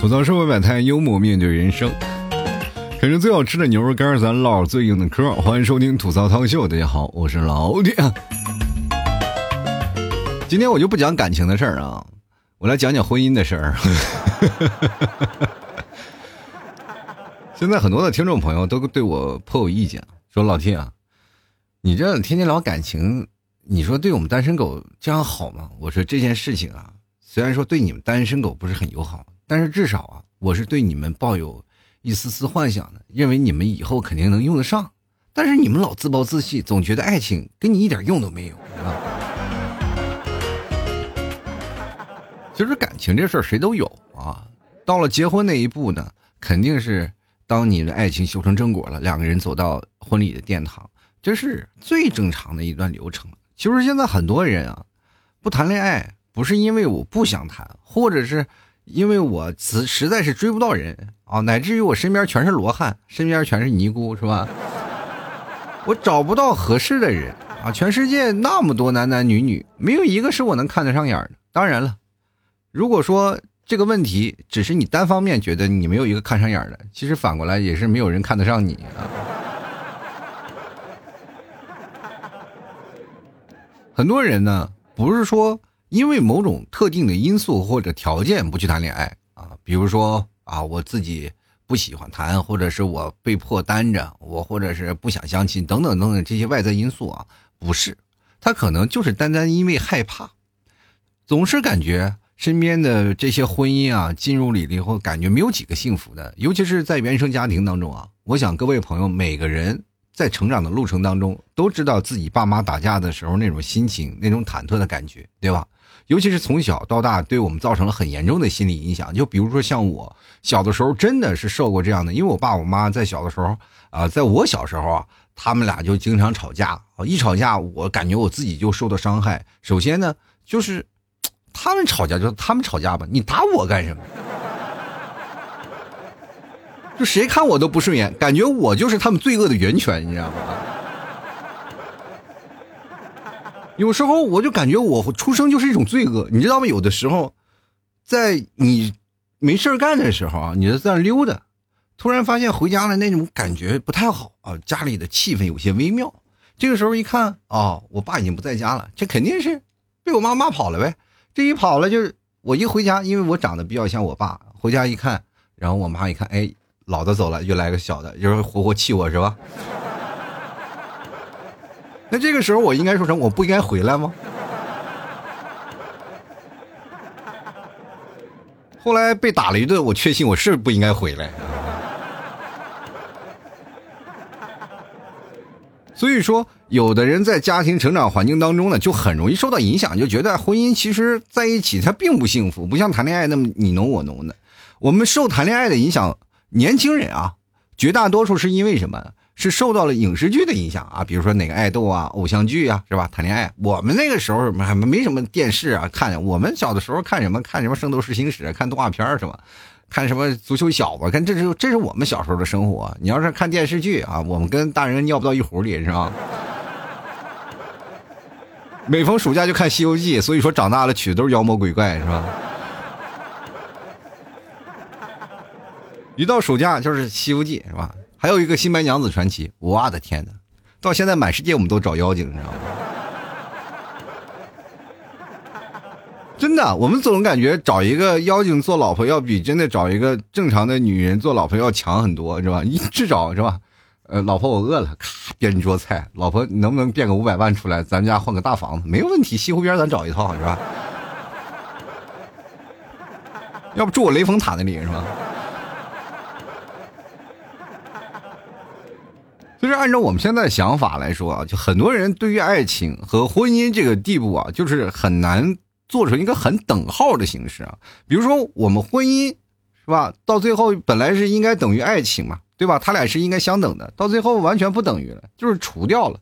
吐槽社会百态，幽默面对人生。啃着最好吃的牛肉干，咱唠最硬的嗑。欢迎收听吐槽涛秀，大家好，我是老铁。今天我就不讲感情的事儿啊，我来讲讲婚姻的事儿。现在很多的听众朋友都对我颇有意见，说老铁啊，你这天天聊感情，你说对我们单身狗这样好吗？我说这件事情啊，虽然说对你们单身狗不是很友好。但是至少啊，我是对你们抱有一丝丝幻想的，认为你们以后肯定能用得上。但是你们老自暴自弃，总觉得爱情跟你一点用都没有啊。其实感情这事儿谁都有啊，到了结婚那一步呢，肯定是当你的爱情修成正果了，两个人走到婚礼的殿堂，这是最正常的一段流程。其实现在很多人啊，不谈恋爱不是因为我不想谈，或者是。因为我实实在是追不到人啊，乃至于我身边全是罗汉，身边全是尼姑，是吧？我找不到合适的人啊！全世界那么多男男女女，没有一个是我能看得上眼的。当然了，如果说这个问题只是你单方面觉得你没有一个看上眼的，其实反过来也是没有人看得上你啊。很多人呢，不是说。因为某种特定的因素或者条件不去谈恋爱啊，比如说啊，我自己不喜欢谈，或者是我被迫单着，我或者是不想相亲等等等等这些外在因素啊，不是，他可能就是单单因为害怕，总是感觉身边的这些婚姻啊，进入里了以后，感觉没有几个幸福的，尤其是在原生家庭当中啊，我想各位朋友每个人。在成长的路程当中，都知道自己爸妈打架的时候那种心情、那种忐忑的感觉，对吧？尤其是从小到大，对我们造成了很严重的心理影响。就比如说像我小的时候，真的是受过这样的，因为我爸我妈在小的时候啊，在我小时候啊，他们俩就经常吵架，一吵架，我感觉我自己就受到伤害。首先呢，就是他们吵架就他们吵架吧，你打我干什么？就谁看我都不顺眼，感觉我就是他们罪恶的源泉，你知道吗？有时候我就感觉我出生就是一种罪恶，你知道吗？有的时候，在你没事干的时候啊，你在那溜达，突然发现回家了那种感觉不太好啊，家里的气氛有些微妙。这个时候一看啊，我爸已经不在家了，这肯定是被我妈骂跑了呗。这一跑了就是我一回家，因为我长得比较像我爸，回家一看，然后我妈一看，哎。老的走了，又来个小的，就是活活气我是吧？那这个时候我应该说什么？我不应该回来吗？后来被打了一顿，我确信我是不应该回来。所以说，有的人在家庭成长环境当中呢，就很容易受到影响，就觉得婚姻其实在一起他并不幸福，不像谈恋爱那么你侬我侬的。我们受谈恋爱的影响。年轻人啊，绝大多数是因为什么？是受到了影视剧的影响啊，比如说哪个爱豆啊、偶像剧啊，是吧？谈恋爱，我们那个时候还没什么电视啊，看我们小的时候看什么？看什么《圣斗士星矢》？看动画片是吧？看什么足球小子？看这是这是我们小时候的生活。你要是看电视剧啊，我们跟大人尿不到一壶里，是吧？每逢暑假就看《西游记》，所以说长大了娶的都是妖魔鬼怪，是吧？一到暑假就是《西游记》是吧？还有一个《新白娘子传奇》，我的天哪！到现在满世界我们都找妖精，你知道吗？真的，我们总感觉找一个妖精做老婆要比真的找一个正常的女人做老婆要强很多，是吧？一直找是吧？呃，老婆我饿了，咔变一桌菜。老婆能不能变个五百万出来，咱们家换个大房子？没有问题，西湖边咱找一套是吧？要不住我雷峰塔那里是吧？实按照我们现在的想法来说啊，就很多人对于爱情和婚姻这个地步啊，就是很难做成一个很等号的形式啊。比如说我们婚姻是吧，到最后本来是应该等于爱情嘛，对吧？他俩是应该相等的，到最后完全不等于了，就是除掉了。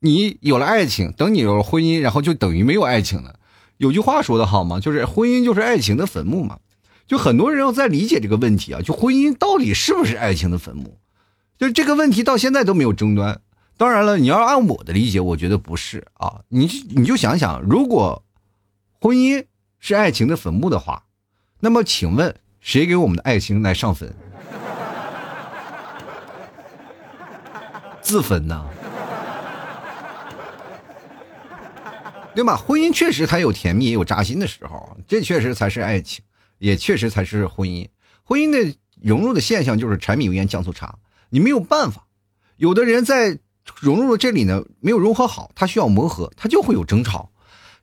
你有了爱情，等你有了婚姻，然后就等于没有爱情了。有句话说的好吗？就是婚姻就是爱情的坟墓嘛。就很多人要在理解这个问题啊，就婚姻到底是不是爱情的坟墓？就这个问题到现在都没有争端。当然了，你要按我的理解，我觉得不是啊。你你就想想，如果婚姻是爱情的坟墓的话，那么请问谁给我们的爱情来上坟？自焚呢？对吧？婚姻确实它有甜蜜，也有扎心的时候，这确实才是爱情，也确实才是婚姻。婚姻的融入的现象就是柴米油盐酱醋茶，你没有办法。有的人在融入了这里呢，没有融合好，他需要磨合，他就会有争吵。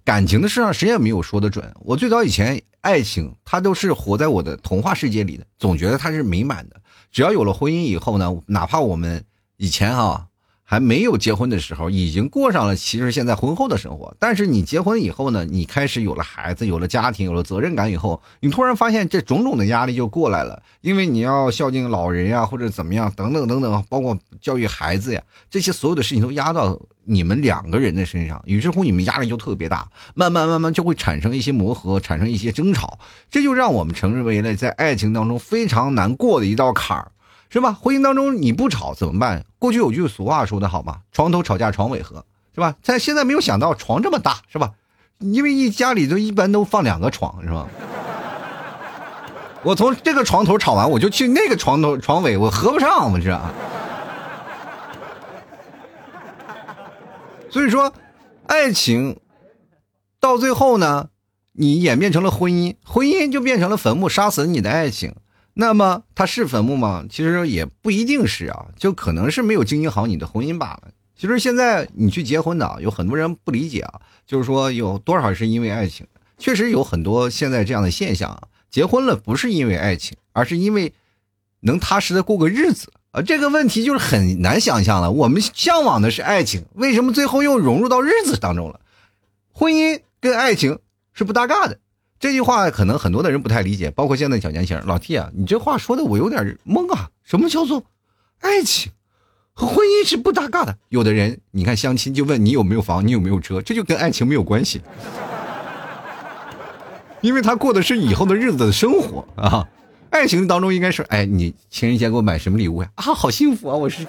感情的事上，谁也没有说得准。我最早以前爱情，他都是活在我的童话世界里的，总觉得他是美满的。只要有了婚姻以后呢，哪怕我们以前啊。还没有结婚的时候，已经过上了其实现在婚后的生活。但是你结婚以后呢，你开始有了孩子，有了家庭，有了责任感以后，你突然发现这种种的压力就过来了，因为你要孝敬老人呀，或者怎么样，等等等等，包括教育孩子呀，这些所有的事情都压到你们两个人的身上，于是乎你们压力就特别大，慢慢慢慢就会产生一些磨合，产生一些争吵，这就让我们成为了在爱情当中非常难过的一道坎儿。是吧？婚姻当中你不吵怎么办？过去有句俗话说的好嘛，“床头吵架床尾和”，是吧？但现在没有想到床这么大，是吧？因为一家里都一般都放两个床，是吧？我从这个床头吵完，我就去那个床头床尾，我合不上，我这。所以说，爱情到最后呢，你演变成了婚姻，婚姻就变成了坟墓，杀死你的爱情。那么它是坟墓吗？其实也不一定是啊，就可能是没有经营好你的婚姻罢了。其实现在你去结婚的，有很多人不理解啊，就是说有多少是因为爱情？确实有很多现在这样的现象啊，结婚了不是因为爱情，而是因为能踏实的过个日子啊。这个问题就是很难想象了。我们向往的是爱情，为什么最后又融入到日子当中了？婚姻跟爱情是不搭嘎的。这句话可能很多的人不太理解，包括现在小年轻老 T 啊，你这话说的我有点懵啊！什么叫做爱情和婚姻是不搭嘎的？有的人你看相亲就问你有没有房，你有没有车，这就跟爱情没有关系，因为他过的是以后的日子的生活啊。爱情当中应该是，哎，你情人节给我买什么礼物呀？啊，好幸福啊！我是，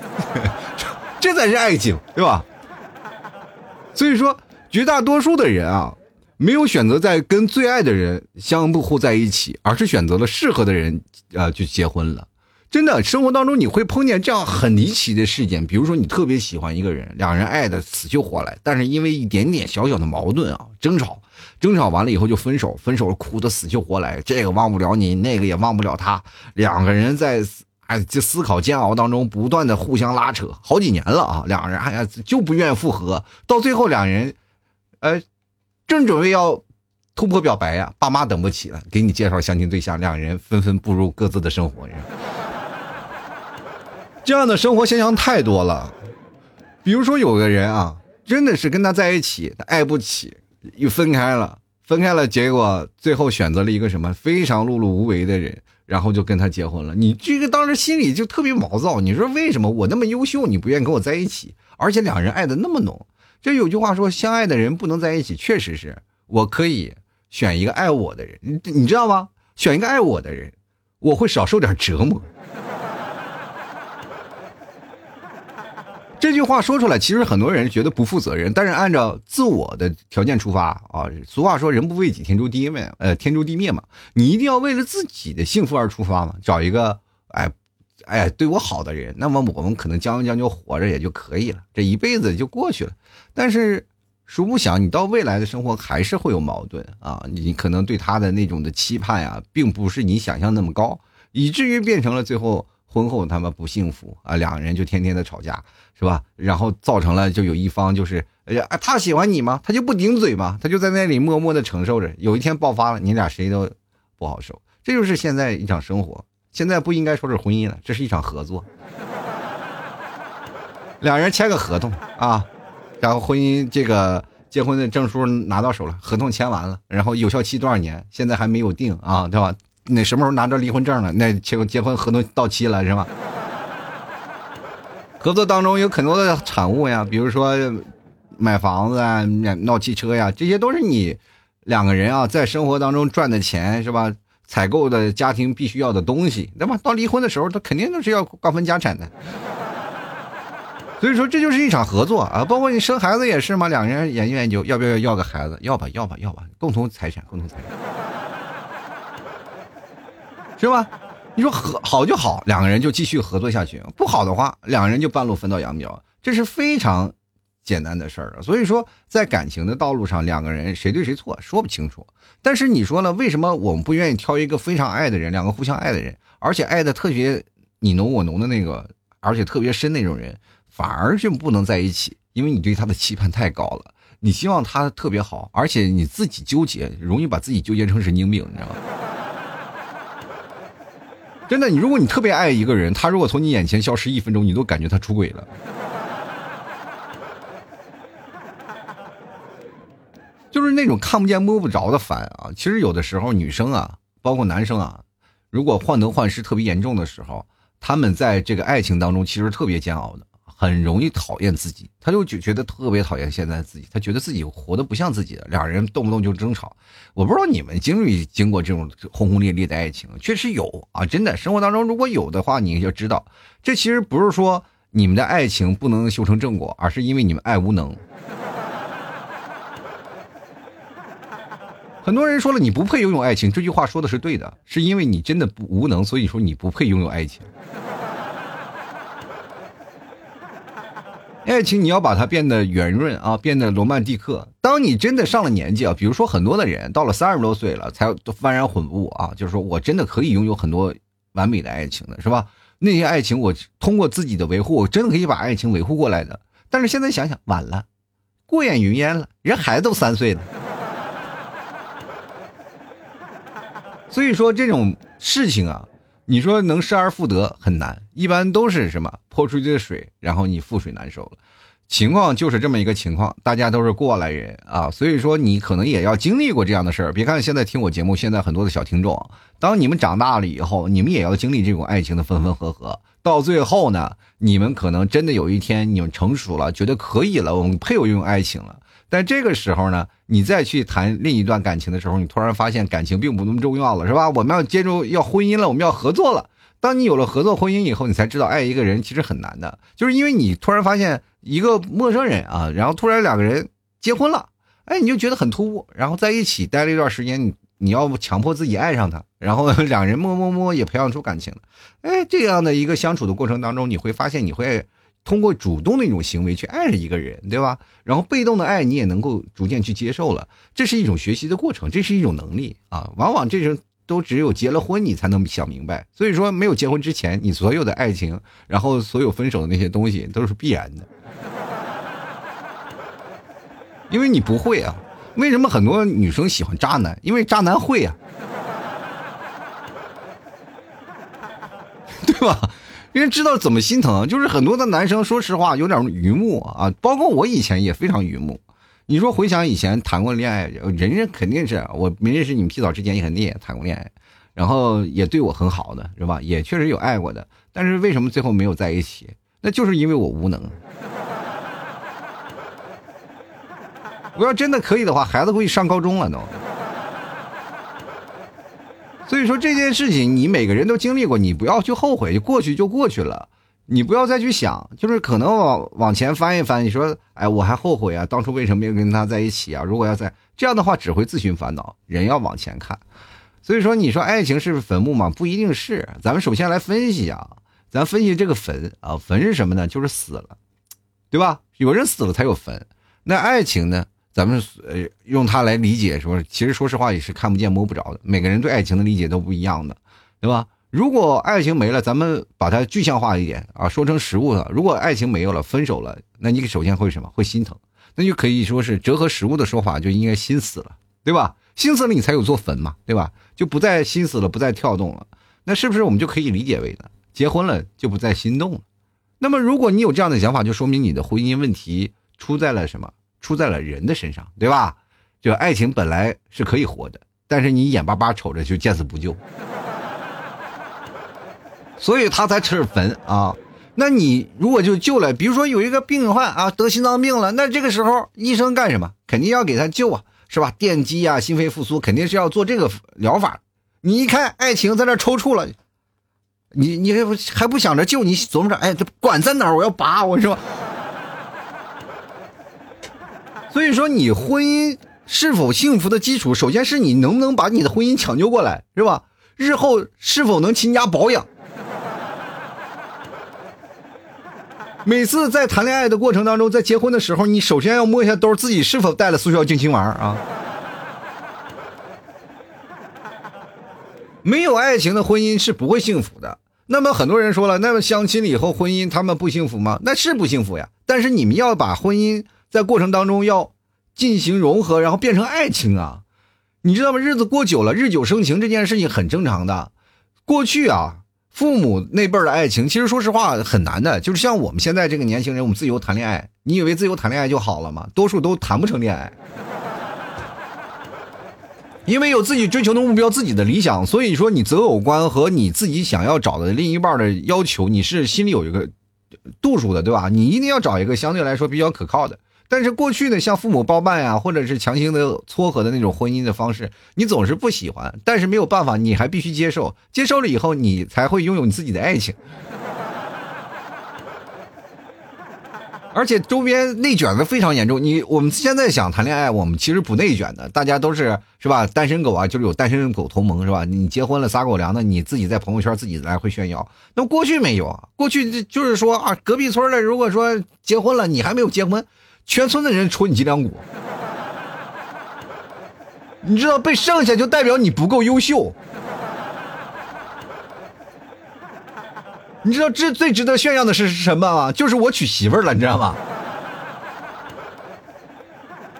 这才是爱情，对吧？所以说，绝大多数的人啊。没有选择在跟最爱的人相互在一起，而是选择了适合的人，啊，就结婚了。真的，生活当中你会碰见这样很离奇的事件，比如说你特别喜欢一个人，两人爱的死去活来，但是因为一点点小小的矛盾啊，争吵，争吵完了以后就分手，分手哭的死去活来，这个忘不了你，那个也忘不了他，两个人在哎这思考煎熬当中不断的互相拉扯，好几年了啊，两人哎呀就不愿意复合，到最后两人，呃。正准备要突破表白呀，爸妈等不起了，给你介绍相亲对象，两人纷纷步入各自的生活。这样的生活现象太多了。比如说，有个人啊，真的是跟他在一起，他爱不起，又分开了，分开了，结果最后选择了一个什么非常碌碌无为的人，然后就跟他结婚了。你这个当时心里就特别毛躁，你说为什么我那么优秀，你不愿意跟我在一起，而且两人爱的那么浓？这有句话说，相爱的人不能在一起，确实是我可以选一个爱我的人，你你知道吗？选一个爱我的人，我会少受点折磨。这句话说出来，其实很多人觉得不负责任，但是按照自我的条件出发啊，俗话说人不为己，天诛地灭，呃，天诛地灭嘛，你一定要为了自己的幸福而出发嘛，找一个哎。哎，对我好的人，那么我们可能将就将就活着也就可以了，这一辈子就过去了。但是，殊不想你到未来的生活还是会有矛盾啊！你可能对他的那种的期盼啊，并不是你想象那么高，以至于变成了最后婚后他们不幸福啊，两个人就天天的吵架，是吧？然后造成了就有一方就是，哎呀，他喜欢你吗？他就不顶嘴吗？他就在那里默默的承受着，有一天爆发了，你俩谁都不好受。这就是现在一场生活。现在不应该说是婚姻了，这是一场合作。两人签个合同啊，然后婚姻这个结婚的证书拿到手了，合同签完了，然后有效期多少年？现在还没有定啊，对吧？那什么时候拿着离婚证了？那结结婚合同到期了是吧？合作当中有很多的产物呀，比如说买房子啊、闹汽车呀，这些都是你两个人啊在生活当中赚的钱是吧？采购的家庭必须要的东西，对吧？到离婚的时候，他肯定都是要瓜分家产的。所以说，这就是一场合作啊！包括你生孩子也是嘛，两个人研究研究，要不要要个孩子？要吧，要吧，要吧，共同财产，共同财产。是吧？你说合好就好，两个人就继续合作下去；不好的话，两个人就半路分道扬镳。这是非常简单的事儿所以说，在感情的道路上，两个人谁对谁错说不清楚。但是你说了，为什么我们不愿意挑一个非常爱的人，两个互相爱的人，而且爱的特别你侬我侬的那个，而且特别深那种人，反而就不能在一起？因为你对他的期盼太高了，你希望他特别好，而且你自己纠结，容易把自己纠结成神经病，你知道吗？真的，你如果你特别爱一个人，他如果从你眼前消失一分钟，你都感觉他出轨了。就是那种看不见摸不着的烦啊！其实有的时候女生啊，包括男生啊，如果患得患失特别严重的时候，他们在这个爱情当中其实特别煎熬的，很容易讨厌自己，他就觉觉得特别讨厌现在自己，他觉得自己活得不像自己的，两人动不动就争吵。我不知道你们经历经过这种轰轰烈烈的爱情，确实有啊，真的生活当中如果有的话，你就知道，这其实不是说你们的爱情不能修成正果，而是因为你们爱无能。很多人说了，你不配拥有爱情，这句话说的是对的，是因为你真的不无能，所以说你不配拥有爱情。爱情你要把它变得圆润啊，变得罗曼蒂克。当你真的上了年纪啊，比如说很多的人到了三十多岁了才幡然悔悟啊，就是说我真的可以拥有很多完美的爱情的，是吧？那些爱情我通过自己的维护，我真的可以把爱情维护过来的。但是现在想想，晚了，过眼云烟了，人孩子都三岁了。所以说这种事情啊，你说能失而复得很难，一般都是什么泼出去的水，然后你覆水难收了。情况就是这么一个情况，大家都是过来人啊，所以说你可能也要经历过这样的事儿。别看现在听我节目，现在很多的小听众，当你们长大了以后，你们也要经历这种爱情的分分合合。到最后呢，你们可能真的有一天你们成熟了，觉得可以了，我们配有这种爱情了。但这个时候呢，你再去谈另一段感情的时候，你突然发现感情并不那么重要了，是吧？我们要接触要婚姻了，我们要合作了。当你有了合作婚姻以后，你才知道爱一个人其实很难的，就是因为你突然发现一个陌生人啊，然后突然两个人结婚了，哎，你就觉得很突兀。然后在一起待了一段时间，你你要强迫自己爱上他，然后 两人摸摸摸也培养出感情了。哎，这样的一个相处的过程当中，你会发现你会。通过主动的一种行为去爱着一个人，对吧？然后被动的爱你也能够逐渐去接受了，这是一种学习的过程，这是一种能力啊。往往这种都只有结了婚你才能想明白。所以说，没有结婚之前，你所有的爱情，然后所有分手的那些东西都是必然的，因为你不会啊。为什么很多女生喜欢渣男？因为渣男会啊，对吧？因为知道怎么心疼，就是很多的男生，说实话有点榆木啊，包括我以前也非常榆木。你说回想以前谈过恋爱，人家肯定是我没认识你们皮早之前也肯定也谈过恋爱，然后也对我很好的，是吧？也确实有爱过的，但是为什么最后没有在一起？那就是因为我无能。我要真的可以的话，孩子会上高中了都。所以说这件事情，你每个人都经历过，你不要去后悔，就过去就过去了，你不要再去想，就是可能往往前翻一翻，你说，哎，我还后悔啊，当初为什么没有跟他在一起啊？如果要在这样的话，只会自寻烦恼。人要往前看，所以说，你说爱情是坟墓吗？不一定是。咱们首先来分析啊，咱分析这个坟啊，坟是什么呢？就是死了，对吧？有人死了才有坟。那爱情呢？咱们呃用它来理解说，其实说实话也是看不见摸不着的。每个人对爱情的理解都不一样的，对吧？如果爱情没了，咱们把它具象化一点啊，说成实物了。如果爱情没有了，分手了，那你首先会什么？会心疼，那就可以说是折合实物的说法，就应该心死了，对吧？心死了你才有座坟嘛，对吧？就不再心死了，不再跳动了，那是不是我们就可以理解为呢？结婚了就不再心动了？那么如果你有这样的想法，就说明你的婚姻问题出在了什么？出在了人的身上，对吧？就爱情本来是可以活的，但是你眼巴巴瞅着就见死不救，所以他才吃坟啊。那你如果就救了，比如说有一个病患啊得心脏病了，那这个时候医生干什么？肯定要给他救啊，是吧？电击啊，心肺复苏，肯定是要做这个疗法。你一看爱情在那抽搐了，你你还不还不想着救？你琢磨着，哎，这管在哪儿？我要拔，我说。所以说，你婚姻是否幸福的基础，首先是你能不能把你的婚姻抢救过来，是吧？日后是否能勤加保养。每次在谈恋爱的过程当中，在结婚的时候，你首先要摸一下兜，自己是否带了速效救心丸啊？没有爱情的婚姻是不会幸福的。那么很多人说了，那么相亲了以后婚姻他们不幸福吗？那是不幸福呀。但是你们要把婚姻在过程当中要进行融合，然后变成爱情啊。你知道吗？日子过久了，日久生情这件事情很正常的。过去啊。父母那辈儿的爱情，其实说实话很难的。就是像我们现在这个年轻人，我们自由谈恋爱，你以为自由谈恋爱就好了吗？多数都谈不成恋爱，因为有自己追求的目标、自己的理想，所以说你择偶观和你自己想要找的另一半的要求，你是心里有一个度数的，对吧？你一定要找一个相对来说比较可靠的。但是过去呢，像父母包办呀，或者是强行的撮合的那种婚姻的方式，你总是不喜欢，但是没有办法，你还必须接受。接受了以后，你才会拥有你自己的爱情。而且周边内卷的非常严重。你我们现在想谈恋爱，我们其实不内卷的，大家都是是吧？单身狗啊，就是有单身狗同盟是吧？你结婚了撒狗粮的，你自己在朋友圈自己来回炫耀。那过去没有啊，过去就是说啊，隔壁村的如果说结婚了，你还没有结婚。全村的人戳你脊梁骨，你知道被剩下就代表你不够优秀。你知道这最值得炫耀的是什么吗？就是我娶媳妇儿了，你知道吗？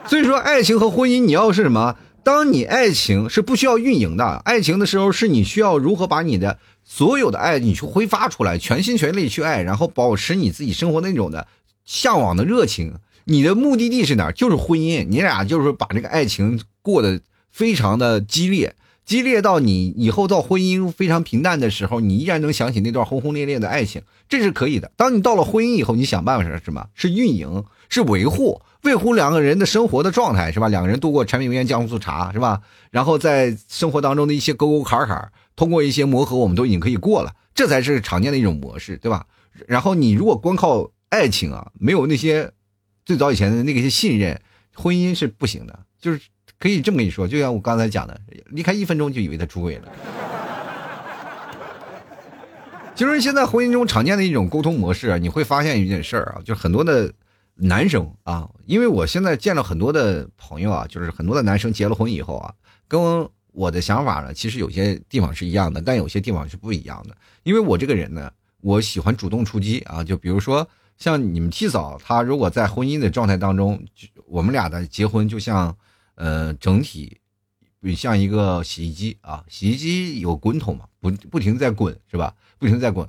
所以说，爱情和婚姻，你要是什么？当你爱情是不需要运营的，爱情的时候是你需要如何把你的所有的爱你去挥发出来，全心全力去爱，然后保持你自己生活那种的向往的热情。你的目的地是哪儿？就是婚姻。你俩就是把这个爱情过得非常的激烈，激烈到你以后到婚姻非常平淡的时候，你依然能想起那段轰轰烈烈的爱情，这是可以的。当你到了婚姻以后，你想办法是什么？是运营，是维护，维护两个人的生活的状态，是吧？两个人度过柴米油盐酱醋茶，是吧？然后在生活当中的一些沟沟坎坎，通过一些磨合，我们都已经可以过了，这才是常见的一种模式，对吧？然后你如果光靠爱情啊，没有那些。最早以前的那个些信任，婚姻是不行的，就是可以这么跟你说，就像我刚才讲的，离开一分钟就以为他出轨了。就是现在婚姻中常见的一种沟通模式啊，你会发现一件事儿啊，就很多的男生啊，因为我现在见了很多的朋友啊，就是很多的男生结了婚以后啊，跟我的想法呢，其实有些地方是一样的，但有些地方是不一样的。因为我这个人呢，我喜欢主动出击啊，就比如说。像你们七嫂，她如果在婚姻的状态当中，我们俩的结婚就像，呃，整体，像一个洗衣机啊，洗衣机有滚筒嘛，不不停在滚是吧？不停在滚，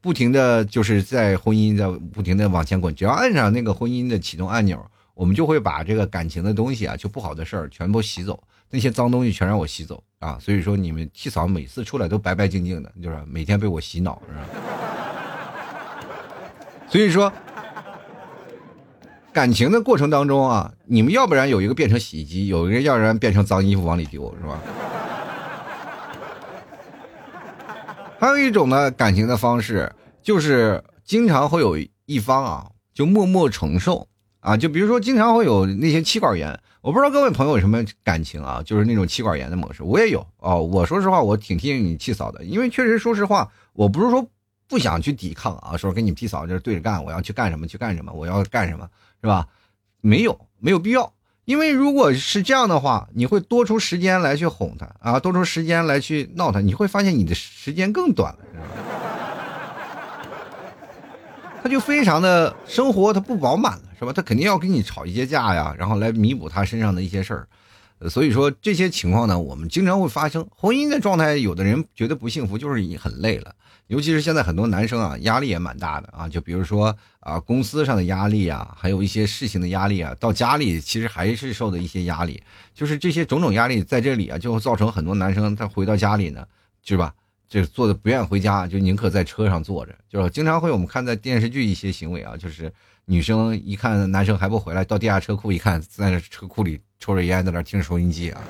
不停的就是在婚姻在不停的往前滚，只要按上那个婚姻的启动按钮，我们就会把这个感情的东西啊，就不好的事儿全部洗走，那些脏东西全让我洗走啊。所以说你们七嫂每次出来都白白净净的，就是每天被我洗脑是吧？所以说，感情的过程当中啊，你们要不然有一个变成洗衣机，有一个要不然变成脏衣服往里丢，是吧？还有一种呢，感情的方式就是经常会有一方啊，就默默承受啊，就比如说经常会有那些妻管严，我不知道各位朋友有什么感情啊，就是那种妻管严的模式，我也有哦。我说实话，我挺替你气嫂的，因为确实说实话，我不是说。不想去抵抗啊，说跟你屁嫂就是对着干，我要去干什么去干什么，我要干什么是吧？没有没有必要，因为如果是这样的话，你会多出时间来去哄他啊，多出时间来去闹他，你会发现你的时间更短了，是吧？他就非常的生活他不饱满了，是吧？他肯定要跟你吵一些架呀，然后来弥补他身上的一些事儿。所以说这些情况呢，我们经常会发生。婚姻的状态，有的人觉得不幸福，就是你很累了。尤其是现在很多男生啊，压力也蛮大的啊。就比如说啊，公司上的压力啊，还有一些事情的压力啊，到家里其实还是受的一些压力。就是这些种种压力在这里啊，就会造成很多男生他回到家里呢，是吧？就坐的不愿回家，就宁可在车上坐着。就是经常会我们看在电视剧一些行为啊，就是女生一看男生还不回来，到地下车库一看，在那车库里。抽着烟在那听收音机啊！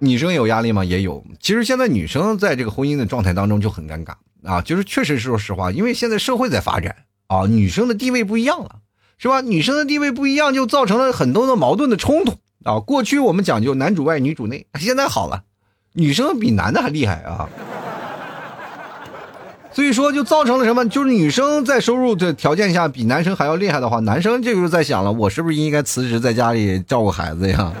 女生有压力吗？也有。其实现在女生在这个婚姻的状态当中就很尴尬啊，就是确实是说实话，因为现在社会在发展啊，女生的地位不一样了，是吧？女生的地位不一样，就造成了很多的矛盾的冲突啊。过去我们讲究男主外女主内，现在好了，女生比男的还厉害啊。所以说就造成了什么？就是女生在收入的条件下比男生还要厉害的话，男生这就是在想了，我是不是应该辞职在家里照顾孩子呀？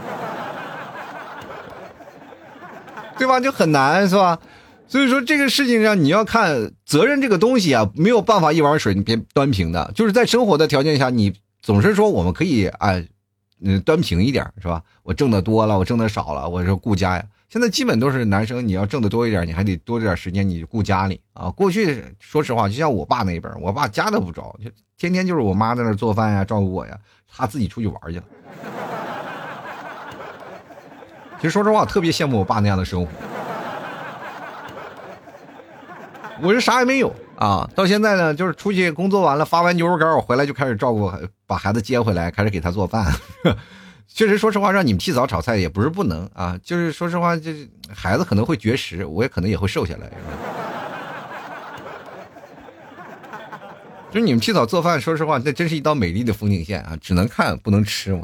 对吧？就很难是吧？所以说这个事情上你要看责任这个东西啊，没有办法一碗水你别端平的。就是在生活的条件下，你总是说我们可以啊，嗯，端平一点是吧？我挣的多了，我挣的少了，我说顾家呀。现在基本都是男生，你要挣的多一点，你还得多点时间你顾家里啊。过去说实话，就像我爸那一辈我爸家都不着，就天天就是我妈在那做饭呀，照顾我呀，他自己出去玩去了。其实说实话，我特别羡慕我爸那样的生活。我是啥也没有啊，到现在呢，就是出去工作完了，发完牛肉干，我回来就开始照顾，把孩子接回来，开始给他做饭。确实，说实话，让你们替早炒菜也不是不能啊。就是说实话，就是孩子可能会绝食，我也可能也会瘦下来。就是你们替早做饭，说实话，那真是一道美丽的风景线啊，只能看不能吃嘛。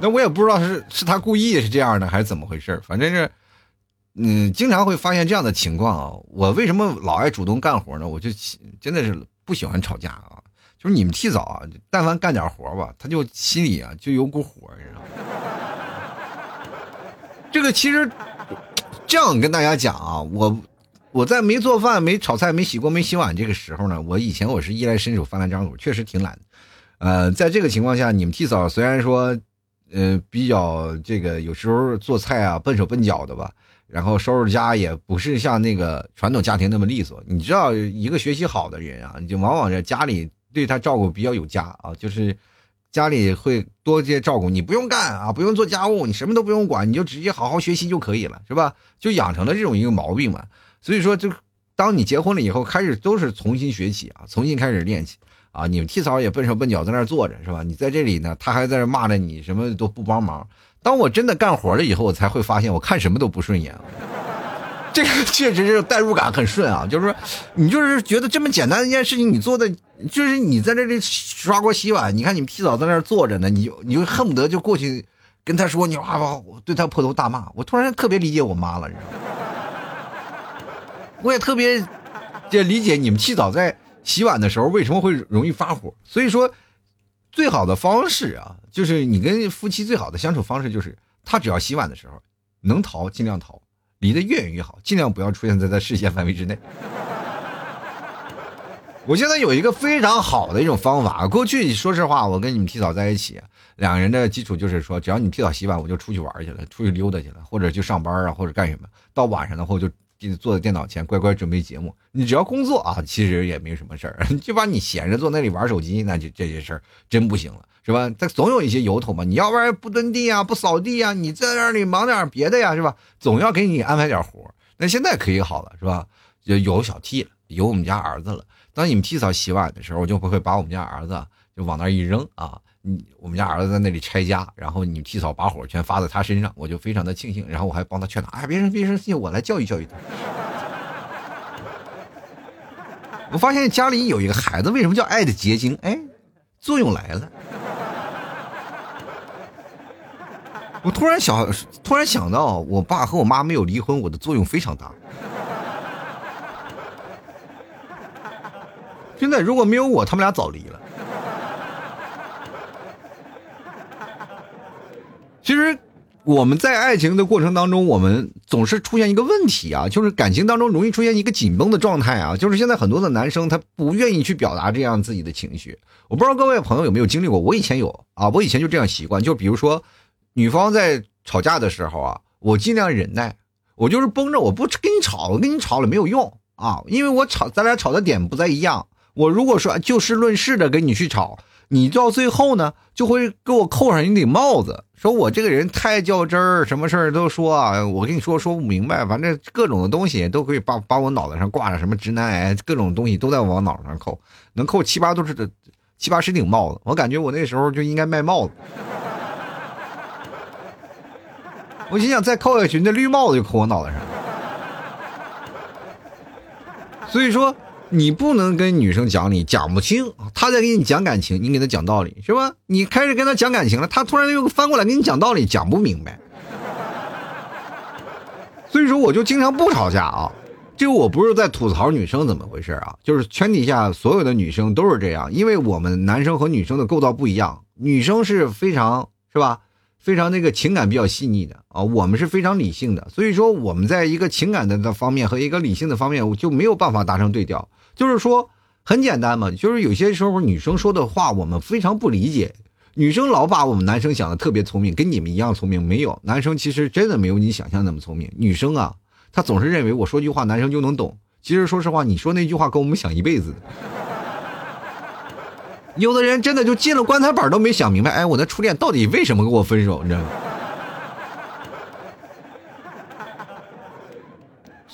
那我也不知道是是他故意是这样的，还是怎么回事反正是，嗯，经常会发现这样的情况啊。我为什么老爱主动干活呢？我就真的是不喜欢吵架啊。就是你们替早啊，但凡干点活吧，他就心里啊就有股火，你知道吗？这个其实这样跟大家讲啊，我我在没做饭、没炒菜、没洗锅、没洗碗这个时候呢，我以前我是衣来伸手、饭来张口，确实挺懒。呃，在这个情况下，你们替早虽然说呃比较这个有时候做菜啊笨手笨脚的吧，然后收拾家也不是像那个传统家庭那么利索。你知道，一个学习好的人啊，你就往往在家里。对他照顾比较有加啊，就是家里会多些照顾，你不用干啊，不用做家务，你什么都不用管，你就直接好好学习就可以了，是吧？就养成了这种一个毛病嘛。所以说，就当你结婚了以后，开始都是重新学起啊，重新开始练习啊。你们替嫂也笨手笨脚在那坐着，是吧？你在这里呢，他还在那骂着你，什么都不帮忙。当我真的干活了以后，我才会发现，我看什么都不顺眼。这个 确实是代入感很顺啊，就是说，你就是觉得这么简单的一件事情，你做的就是你在这里刷锅洗碗，你看你们替嫂在那坐着呢，你就你就恨不得就过去跟他说，你哇哇，对他破头大骂。我突然特别理解我妈了，知道吗我也特别也理解你们提早在洗碗的时候为什么会容易发火。所以说，最好的方式啊，就是你跟夫妻最好的相处方式就是，他只要洗碗的时候能逃尽量逃。离得越远越好，尽量不要出现在他视线范围之内。我现在有一个非常好的一种方法。过去说实话，我跟你们提早在一起，两个人的基础就是说，只要你提早洗碗，我就出去玩去了，出去溜达去了，或者去上班啊，或者干什么。到晚上的话，就坐在电脑前乖乖准备节目。你只要工作啊，其实也没什么事儿。就把你闲着坐那里玩手机，那就这些事儿真不行了。是吧？他总有一些由头嘛。你要不然不蹲地呀，不扫地呀，你在那里忙点别的呀，是吧？总要给你安排点活。那现在可以好了，是吧？有有小 T 了，有我们家儿子了。当你们替嫂洗碗的时候，我就不会把我们家儿子就往那一扔啊。你我们家儿子在那里拆家，然后你替嫂把火全发在他身上，我就非常的庆幸。然后我还帮他劝他，哎，别生别生气，我来教育教育他。我发现家里有一个孩子，为什么叫爱的结晶？哎，作用来了。我突然想，突然想到，我爸和我妈没有离婚，我的作用非常大。真的如果没有我，他们俩早离了。其实我们在爱情的过程当中，我们总是出现一个问题啊，就是感情当中容易出现一个紧绷的状态啊，就是现在很多的男生他不愿意去表达这样自己的情绪。我不知道各位朋友有没有经历过，我以前有啊，我以前就这样习惯，就比如说。女方在吵架的时候啊，我尽量忍耐，我就是绷着，我不跟你吵，我跟你吵了没有用啊，因为我吵，咱俩吵的点不在一样。我如果说就事论事的跟你去吵，你到最后呢，就会给我扣上一顶帽子，说我这个人太较真儿，什么事儿都说啊，我跟你说说不明白，反正各种的东西都可以把把我脑袋上挂着什么直男癌，各种东西都在往脑袋上扣，能扣七八都是的，七八十顶帽子，我感觉我那时候就应该卖帽子。我心想，再扣下去，那绿帽子就扣我脑袋上了。所以说，你不能跟女生讲理，讲不清。她在给你讲感情，你给她讲道理，是吧？你开始跟她讲感情了，她突然又翻过来给你讲道理，讲不明白。所以说，我就经常不吵架啊。这我不是在吐槽女生怎么回事啊，就是全底下所有的女生都是这样，因为我们男生和女生的构造不一样，女生是非常是吧？非常那个情感比较细腻的啊，我们是非常理性的，所以说我们在一个情感的方面和一个理性的方面，我就没有办法达成对调。就是说很简单嘛，就是有些时候女生说的话我们非常不理解，女生老把我们男生想的特别聪明，跟你们一样聪明，没有男生其实真的没有你想象那么聪明。女生啊，她总是认为我说句话男生就能懂，其实说实话，你说那句话跟我们想一辈子。有的人真的就进了棺材板都没想明白，哎，我的初恋到底为什么跟我分手？你知道吗？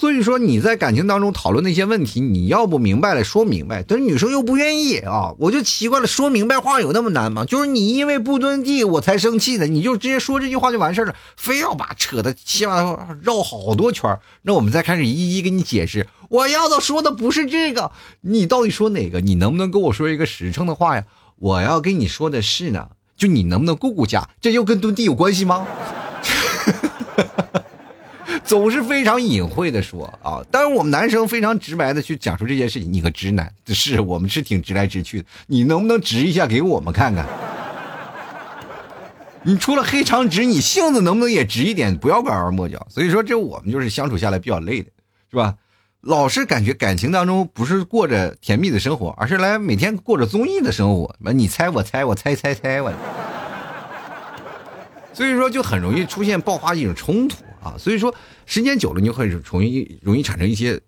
所以说你在感情当中讨论那些问题，你要不明白了说明白，但是女生又不愿意啊，我就奇怪了，说明白话有那么难吗？就是你因为不蹲地我才生气的，你就直接说这句话就完事了，非要把扯的七八绕好多圈那我们再开始一一给你解释，我要的说的不是这个，你到底说哪个？你能不能跟我说一个实诚的话呀？我要跟你说的是呢，就你能不能顾顾家？这又跟蹲地有关系吗？总是非常隐晦的说啊，但是我们男生非常直白的去讲述这件事情。你个直男，是我们是挺直来直去的，你能不能直一下给我们看看？你除了黑长直，你性子能不能也直一点？不要拐弯抹角。所以说，这我们就是相处下来比较累的，是吧？老是感觉感情当中不是过着甜蜜的生活，而是来每天过着综艺的生活。你猜我猜我猜猜猜我。所以说，就很容易出现爆发一种冲突。啊，所以说时间久了，你就会容易容易产生一些，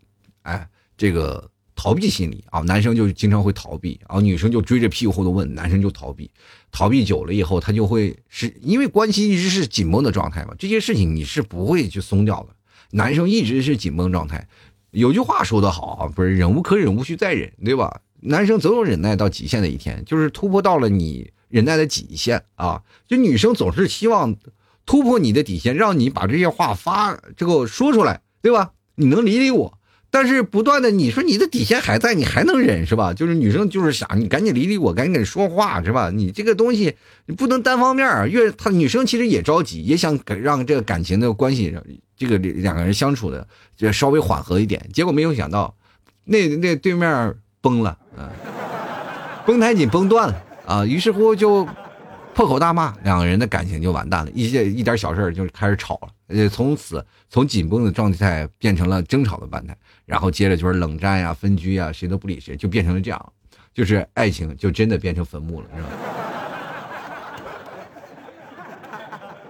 哎，这个逃避心理啊。男生就经常会逃避，然后女生就追着屁股后头问，男生就逃避。逃避久了以后，他就会是因为关系一直是紧绷的状态嘛。这些事情你是不会去松掉的。男生一直是紧绷状态。有句话说得好啊，不是忍无可忍，无需再忍，对吧？男生总有忍耐到极限的一天，就是突破到了你忍耐的极限啊。就女生总是希望。突破你的底线，让你把这些话发这个说出来，对吧？你能理理我，但是不断的你说你的底线还在，你还能忍是吧？就是女生就是想你赶紧理理我，赶紧说话是吧？你这个东西你不能单方面越她女生其实也着急，也想让这个感情的关系，这个两个人相处的就稍微缓和一点。结果没有想到，那那对面崩了啊，崩太紧崩断了啊，于是乎就。破口大骂，两个人的感情就完蛋了，一些一点小事就开始吵了，呃，从此从紧绷的状态变成了争吵的状态，然后接着就是冷战呀、分居呀，谁都不理谁，就变成了这样，就是爱情就真的变成坟墓了，是吧？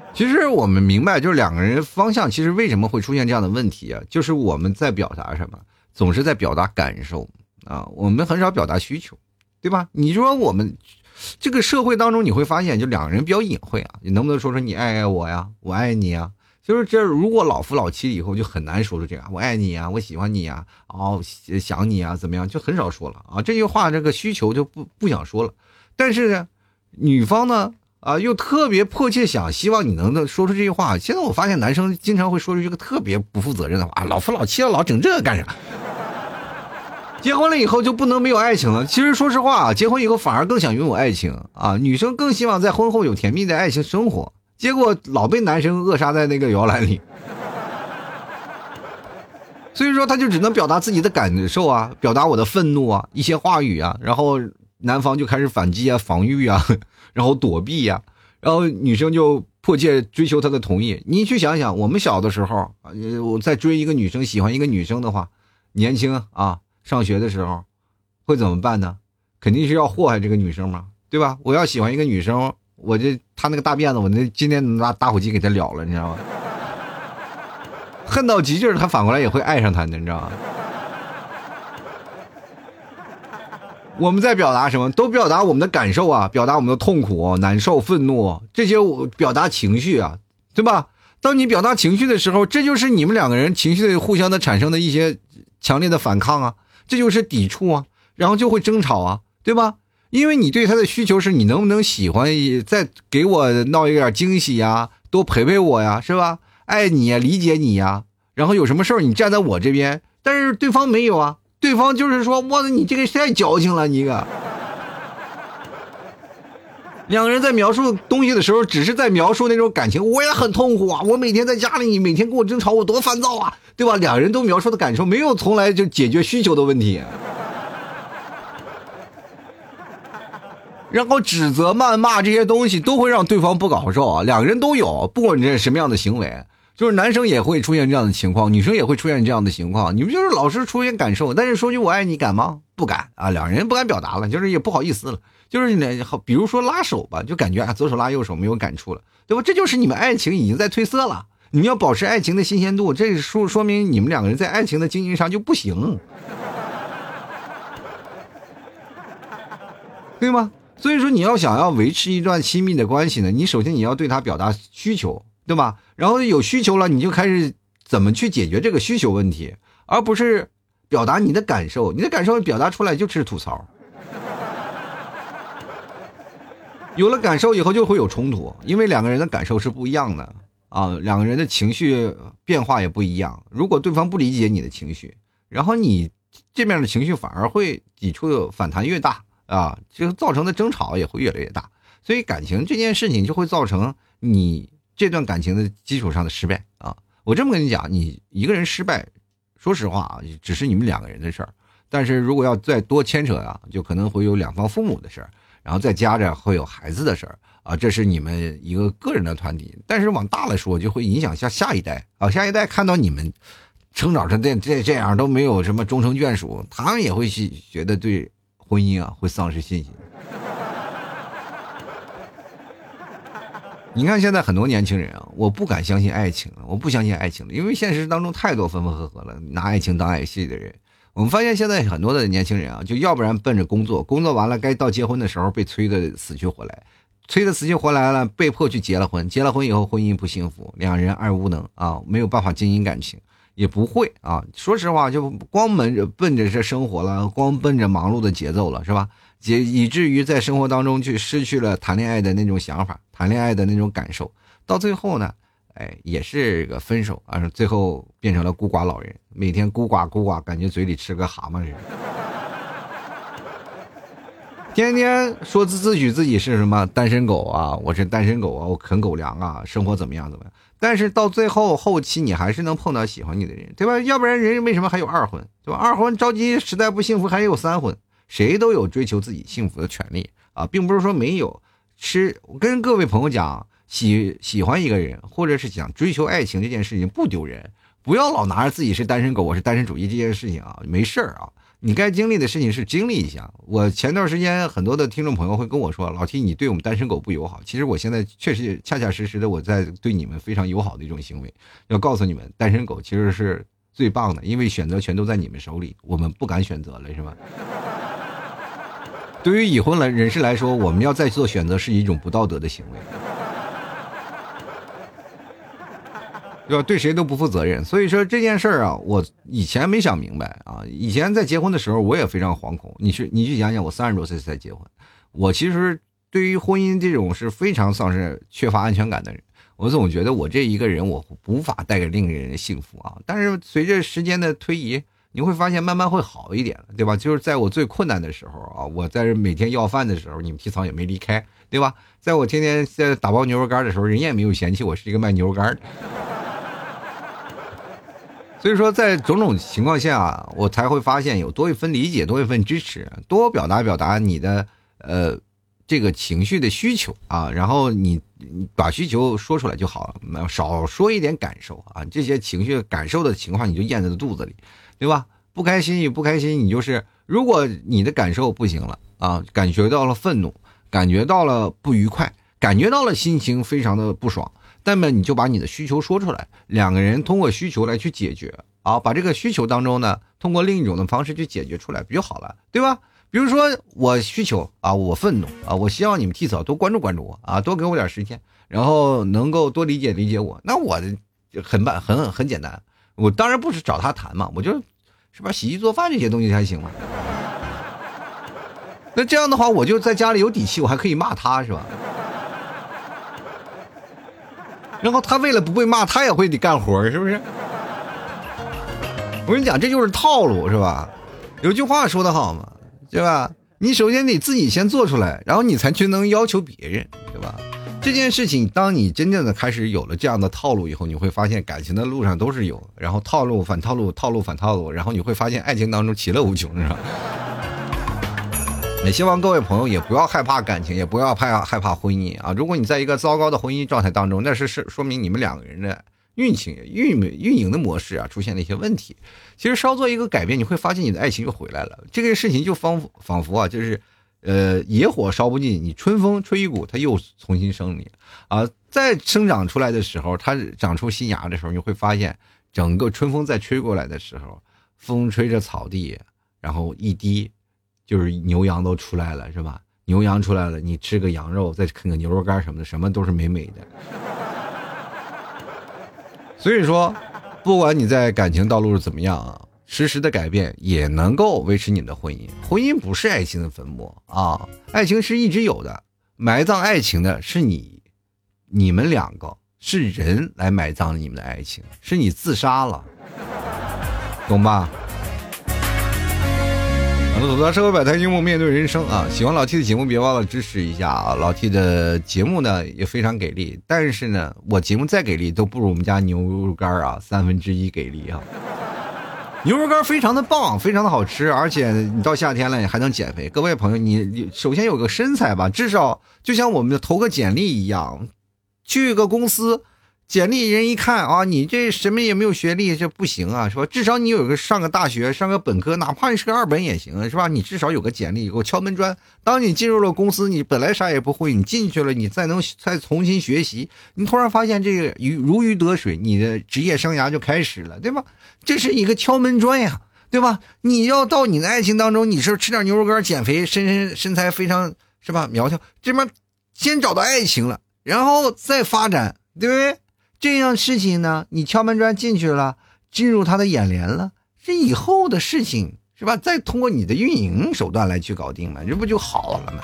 其实我们明白，就是两个人方向，其实为什么会出现这样的问题啊？就是我们在表达什么，总是在表达感受啊，我们很少表达需求，对吧？你说我们。这个社会当中，你会发现，就两个人比较隐晦啊。你能不能说说你爱爱我呀？我爱你啊。就是这，如果老夫老妻以后，就很难说出这样。我爱你啊，我喜欢你啊，哦，想你啊，怎么样？就很少说了啊。这句话，这个需求就不不想说了。但是呢，女方呢，啊，又特别迫切想希望你能能说出这句话。现在我发现，男生经常会说出一个特别不负责任的话：老夫老妻了，老整这个干啥？结婚了以后就不能没有爱情了。其实说实话，结婚以后反而更想拥有爱情啊，女生更希望在婚后有甜蜜的爱情生活。结果老被男生扼杀在那个摇篮里，所以说他就只能表达自己的感受啊，表达我的愤怒啊，一些话语啊，然后男方就开始反击啊、防御啊，然后躲避呀，然后女生就迫切追求他的同意。你去想想，我们小的时候啊，我在追一个女生、喜欢一个女生的话，年轻啊。上学的时候，会怎么办呢？肯定是要祸害这个女生嘛，对吧？我要喜欢一个女生，我这她那个大辫子，我那今天拿打火机给她燎了，你知道吗？恨到极致，她反过来也会爱上他的，你知道吗？我们在表达什么？都表达我们的感受啊，表达我们的痛苦、难受、愤怒这些，我表达情绪啊，对吧？当你表达情绪的时候，这就是你们两个人情绪的互相的产生的一些强烈的反抗啊。这就是抵触啊，然后就会争吵啊，对吧？因为你对他的需求是你能不能喜欢，再给我闹一点惊喜呀，多陪陪我呀，是吧？爱你呀，理解你呀，然后有什么事儿你站在我这边，但是对方没有啊，对方就是说，我你这个太矫情了，你个。两个人在描述东西的时候，只是在描述那种感情。我也很痛苦啊，我每天在家里，你每天跟我争吵，我多烦躁啊，对吧？两人都描述的感受，没有从来就解决需求的问题。然后指责、谩骂这些东西，都会让对方不搞受啊。两个人都有，不管你是什么样的行为，就是男生也会出现这样的情况，女生也会出现这样的情况。你们就是老是出现感受，但是说句我爱你敢吗？不敢啊，两人不敢表达了，就是也不好意思了。就是呢，好，比如说拉手吧，就感觉啊，左手拉右手没有感触了，对吧？这就是你们爱情已经在褪色了。你们要保持爱情的新鲜度，这说说明你们两个人在爱情的经营上就不行，对吗？所以说，你要想要维持一段亲密的关系呢，你首先你要对他表达需求，对吧？然后有需求了，你就开始怎么去解决这个需求问题，而不是表达你的感受。你的感受表达出来就是吐槽。有了感受以后就会有冲突，因为两个人的感受是不一样的啊，两个人的情绪变化也不一样。如果对方不理解你的情绪，然后你这面的情绪反而会抵触反弹越大啊，就造成的争吵也会越来越大。所以感情这件事情就会造成你这段感情的基础上的失败啊。我这么跟你讲，你一个人失败，说实话啊，只是你们两个人的事儿，但是如果要再多牵扯啊，就可能会有两方父母的事儿。然后再加着会有孩子的事儿啊，这是你们一个个人的团体，但是往大了说，就会影响下下一代啊，下一代看到你们成长成这这这样都没有什么终成眷属，他们也会去觉得对婚姻啊会丧失信心。你看现在很多年轻人啊，我不敢相信爱情了，我不相信爱情了，因为现实当中太多分分合合了，拿爱情当爱戏的人。我们发现现在很多的年轻人啊，就要不然奔着工作，工作完了该到结婚的时候被催的死去活来，催的死去活来了，被迫去结了婚，结了婚以后婚姻不幸福，两人二无能啊，没有办法经营感情，也不会啊，说实话就光奔着奔着这生活了，光奔着忙碌的节奏了，是吧？以以至于在生活当中去失去了谈恋爱的那种想法，谈恋爱的那种感受，到最后呢？哎，也是个分手啊，最后变成了孤寡老人，每天孤寡孤寡，感觉嘴里吃个蛤蟆似的，天天说自自诩自己是什么单身狗啊，我是单身狗啊，我啃狗粮啊，生活怎么样怎么样？但是到最后后期，你还是能碰到喜欢你的人，对吧？要不然人为什么还有二婚，对吧？二婚着急实在不幸福，还有三婚，谁都有追求自己幸福的权利啊，并不是说没有。是我跟各位朋友讲。喜喜欢一个人，或者是想追求爱情这件事情不丢人，不要老拿着自己是单身狗，我是单身主义这件事情啊，没事儿啊。你该经历的事情是经历一下。我前段时间很多的听众朋友会跟我说，老 T 你对我们单身狗不友好。其实我现在确实恰恰实实的我在对你们非常友好的一种行为，要告诉你们，单身狗其实是最棒的，因为选择权都在你们手里，我们不敢选择了，是吧？对于已婚人人士来说，我们要再做选择是一种不道德的行为。对吧？对谁都不负责任，所以说这件事儿啊，我以前没想明白啊。以前在结婚的时候，我也非常惶恐。你去，你去想想，我三十多岁才结婚，我其实对于婚姻这种是非常丧失、缺乏安全感的人。我总觉得我这一个人，我无法带给另一个人幸福啊。但是随着时间的推移，你会发现慢慢会好一点对吧？就是在我最困难的时候啊，我在每天要饭的时候，你们提草也没离开，对吧？在我天天在打包牛肉干的时候，人家也没有嫌弃我是一个卖牛肉干的。所以说，在种种情况下，我才会发现有多一份理解，多一份支持，多表达表达你的呃这个情绪的需求啊，然后你把需求说出来就好了，少说一点感受啊，这些情绪感受的情况你就咽在肚子里，对吧？不开心与不开心，你就是如果你的感受不行了啊，感觉到了愤怒，感觉到了不愉快，感觉到了心情非常的不爽。那么你就把你的需求说出来，两个人通过需求来去解决啊，把这个需求当中呢，通过另一种的方式去解决出来，不就好了，对吧？比如说我需求啊，我愤怒啊，我希望你们替嫂多关注关注我啊，多给我点时间，然后能够多理解理解我。那我很办很很简单，我当然不是找他谈嘛，我就是吧，洗衣做饭这些东西还行嘛。那这样的话，我就在家里有底气，我还可以骂他，是吧？然后他为了不被骂，他也会得干活，是不是？我跟你讲，这就是套路，是吧？有句话说得好嘛，对吧？你首先得自己先做出来，然后你才去能要求别人，对吧？这件事情，当你真正的开始有了这样的套路以后，你会发现感情的路上都是有，然后套路反套路，套路反套路，然后你会发现爱情当中其乐无穷，是吧？也希望各位朋友也不要害怕感情，也不要怕害怕婚姻啊！如果你在一个糟糕的婚姻状态当中，那是是说明你们两个人的运气运运营的模式啊出现了一些问题。其实稍做一个改变，你会发现你的爱情又回来了。这个事情就仿仿佛啊，就是呃野火烧不尽，你春风吹一股，它又重新生你啊。再生长出来的时候，它长出新芽的时候，你会发现整个春风在吹过来的时候，风吹着草地，然后一滴。就是牛羊都出来了，是吧？牛羊出来了，你吃个羊肉，再啃个牛肉干什么的，什么都是美美的。所以说，不管你在感情道路是怎么样啊，实时的改变也能够维持你的婚姻。婚姻不是爱情的坟墓啊，爱情是一直有的，埋葬爱情的是你，你们两个是人来埋葬你们的爱情，是你自杀了，懂吧？我们走到社会百态，幽默面对人生啊！喜欢老 T 的节目，别忘了支持一下啊！老 T 的节目呢也非常给力，但是呢，我节目再给力都不如我们家牛肉干啊三分之一给力啊！牛肉干非常的棒，非常的好吃，而且你到夏天了你还能减肥。各位朋友，你首先有个身材吧，至少就像我们投个简历一样，去个公司。简历人一看啊，你这什么也没有学历，这不行啊，是吧？至少你有个上个大学，上个本科，哪怕你是个二本也行，是吧？你至少有个简历，有个敲门砖。当你进入了公司，你本来啥也不会，你进去了，你再能再重新学习，你突然发现这个鱼如鱼得水，你的职业生涯就开始了，对吧？这是一个敲门砖呀，对吧？你要到你的爱情当中，你是吃点牛肉干减肥，身身材非常是吧苗条，这边先找到爱情了，然后再发展，对不对？这样事情呢，你敲门砖进去了，进入他的眼帘了，这以后的事情是吧？再通过你的运营手段来去搞定嘛，这不就好了吗？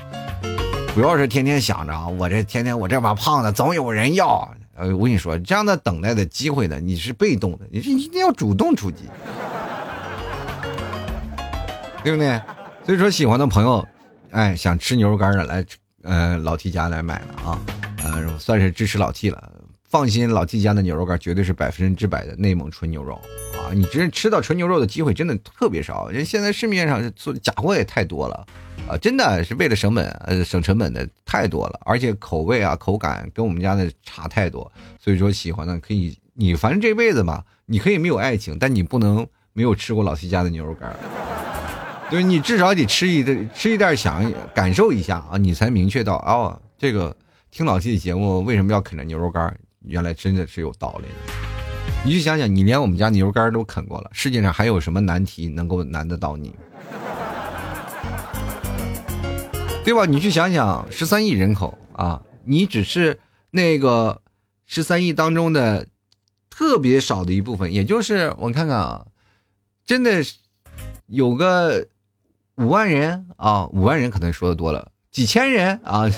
不要是天天想着啊，我这天天我这把胖的总有人要。呃，我跟你说，这样的等待的机会呢，你是被动的，你是一定要主动出击，对不对？所以说，喜欢的朋友，哎，想吃牛肉干的来，呃，老 T 家来买了啊，呃，算是支持老 T 了。放心，老 T 家的牛肉干绝对是百分之百的内蒙纯牛肉啊！你真吃到纯牛肉的机会真的特别少，人现在市面上做假货也太多了啊！真的是为了省本，呃，省成本的太多了，而且口味啊、口感跟我们家的差太多。所以说，喜欢的可以，你反正这辈子嘛，你可以没有爱情，但你不能没有吃过老 T 家的牛肉干。对，你至少得吃一袋，吃一袋，想感受一下啊，你才明确到哦，这个听老 T 的节目为什么要啃着牛肉干。原来真的是有道理的，你去想想，你连我们家牛肉干都啃过了，世界上还有什么难题能够难得到你？对吧？你去想想，十三亿人口啊，你只是那个十三亿当中的特别少的一部分，也就是我看看啊，真的有个五万人啊，五万人可能说的多了，几千人啊，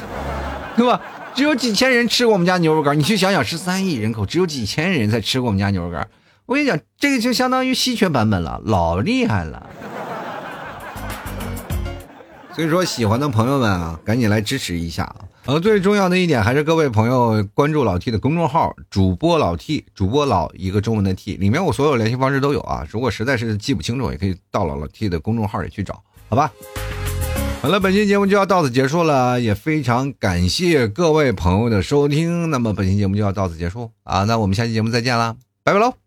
对吧？只有几千人吃过我们家牛肉干，你去想想，十三亿人口，只有几千人才吃过我们家牛肉干。我跟你讲，这个就相当于稀缺版本了，老厉害了。所以说，喜欢的朋友们啊，赶紧来支持一下！呃，最重要的一点还是各位朋友关注老 T 的公众号，主播老 T，主播老一个中文的 T，里面我所有联系方式都有啊。如果实在是记不清楚，也可以到老老 T 的公众号里去找，好吧？好了，本期节目就要到此结束了，也非常感谢各位朋友的收听。那么本期节目就要到此结束啊，那我们下期节目再见啦，拜拜喽。